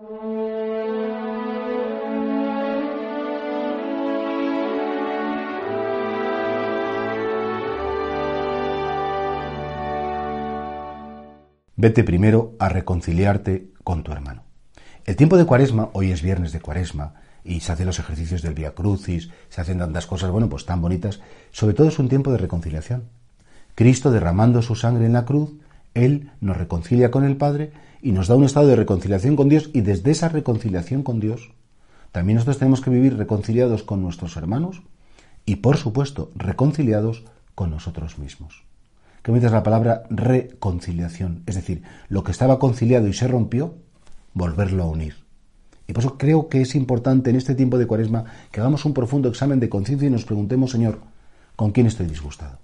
Vete primero a reconciliarte con tu hermano. El tiempo de cuaresma, hoy es viernes de cuaresma, y se hacen los ejercicios del Via Crucis, se hacen tantas cosas, bueno, pues tan bonitas, sobre todo es un tiempo de reconciliación. Cristo derramando su sangre en la cruz, Él nos reconcilia con el Padre y nos da un estado de reconciliación con Dios y desde esa reconciliación con Dios, también nosotros tenemos que vivir reconciliados con nuestros hermanos y, por supuesto, reconciliados con nosotros mismos. ¿Qué me la palabra reconciliación? Es decir, lo que estaba conciliado y se rompió, volverlo a unir. Y por eso creo que es importante en este tiempo de cuaresma que hagamos un profundo examen de conciencia y nos preguntemos, Señor, ¿con quién estoy disgustado?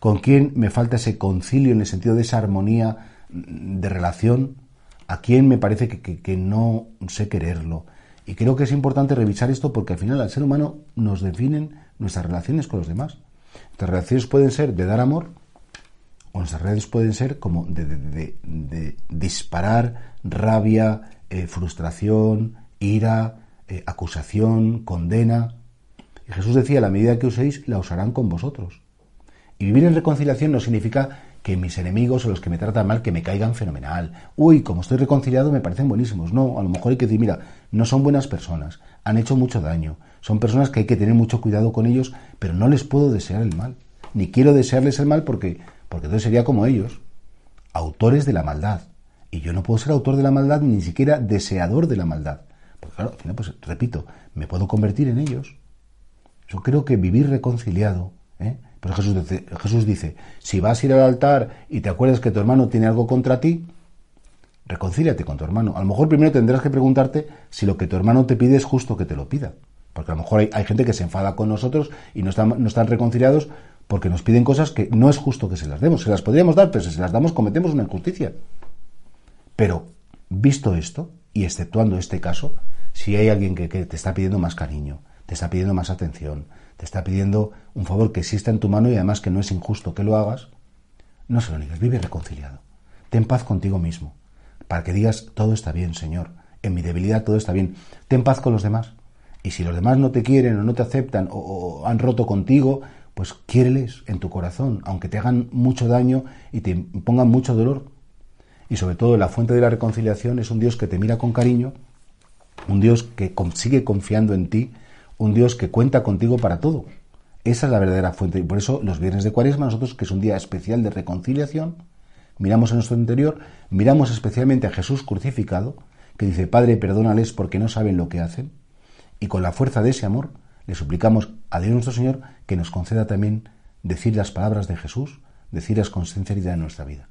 ¿Con quién me falta ese concilio en el sentido de esa armonía de relación? ¿A quién me parece que, que no sé quererlo? Y creo que es importante revisar esto porque al final al ser humano nos definen nuestras relaciones con los demás. Nuestras relaciones pueden ser de dar amor o nuestras relaciones pueden ser como de, de disparar rabia, eh, frustración, ira, eh, acusación, condena. Y Jesús decía, la medida que uséis, la usarán con vosotros. Y vivir en reconciliación no significa que mis enemigos o los que me tratan mal, que me caigan fenomenal. Uy, como estoy reconciliado, me parecen buenísimos. No, a lo mejor hay que decir, mira, no son buenas personas, han hecho mucho daño, son personas que hay que tener mucho cuidado con ellos, pero no les puedo desear el mal. Ni quiero desearles el mal porque, porque entonces sería como ellos, autores de la maldad. Y yo no puedo ser autor de la maldad, ni siquiera deseador de la maldad. Porque claro, al final, pues repito, me puedo convertir en ellos. Yo creo que vivir reconciliado, ¿eh? Pues Jesús dice, si vas a ir al altar y te acuerdas que tu hermano tiene algo contra ti, reconcíliate con tu hermano. A lo mejor primero tendrás que preguntarte si lo que tu hermano te pide es justo que te lo pida. Porque a lo mejor hay, gente que se enfada con nosotros y no están, no están reconciliados porque nos piden cosas que no es justo que se las demos. Se las podríamos dar, pero si se las damos cometemos una injusticia. Pero, visto esto, y exceptuando este caso, si hay alguien que, te está pidiendo más cariño, te está pidiendo más atención, te está pidiendo un favor que exista en tu mano y además que no es injusto que lo hagas, no se lo niegues, vive reconciliado. Ten paz contigo mismo, para que digas, todo está bien, Señor, en mi debilidad todo está bien. Ten paz con los demás. Y si los demás no te quieren o no te aceptan o, o han roto contigo, pues quiéreles en tu corazón, aunque te hagan mucho daño y te pongan mucho dolor, y sobre todo la fuente de la reconciliación es un Dios que te mira con cariño, un Dios que sigue confiando en ti, un Dios que cuenta contigo para todo. Esa es la verdadera fuente y por eso los viernes de Cuaresma nosotros que es un día especial de reconciliación, miramos en nuestro interior, miramos especialmente a Jesús crucificado, que dice, Padre, perdónales porque no saben lo que hacen, y con la fuerza de ese amor le suplicamos a Dios nuestro Señor que nos conceda también decir las palabras de Jesús, decirlas con sinceridad en nuestra vida.